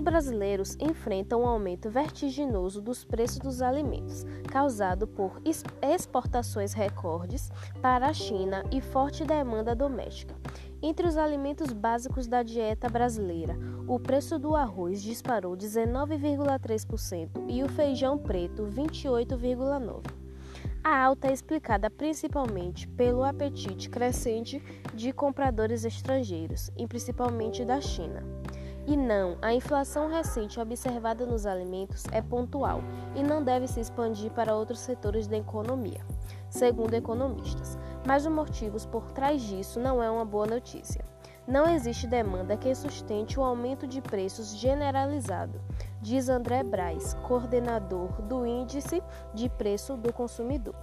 brasileiros enfrentam um aumento vertiginoso dos preços dos alimentos, causado por exportações recordes para a China e forte demanda doméstica. Entre os alimentos básicos da dieta brasileira, o preço do arroz disparou 19,3% e o feijão preto 28,9%. A alta é explicada principalmente pelo apetite crescente de compradores estrangeiros, e principalmente da China. E não, a inflação recente observada nos alimentos é pontual e não deve se expandir para outros setores da economia, segundo economistas. Mas os motivos por trás disso não é uma boa notícia. Não existe demanda que sustente o aumento de preços generalizado, diz André Braz, coordenador do Índice de Preço do Consumidor.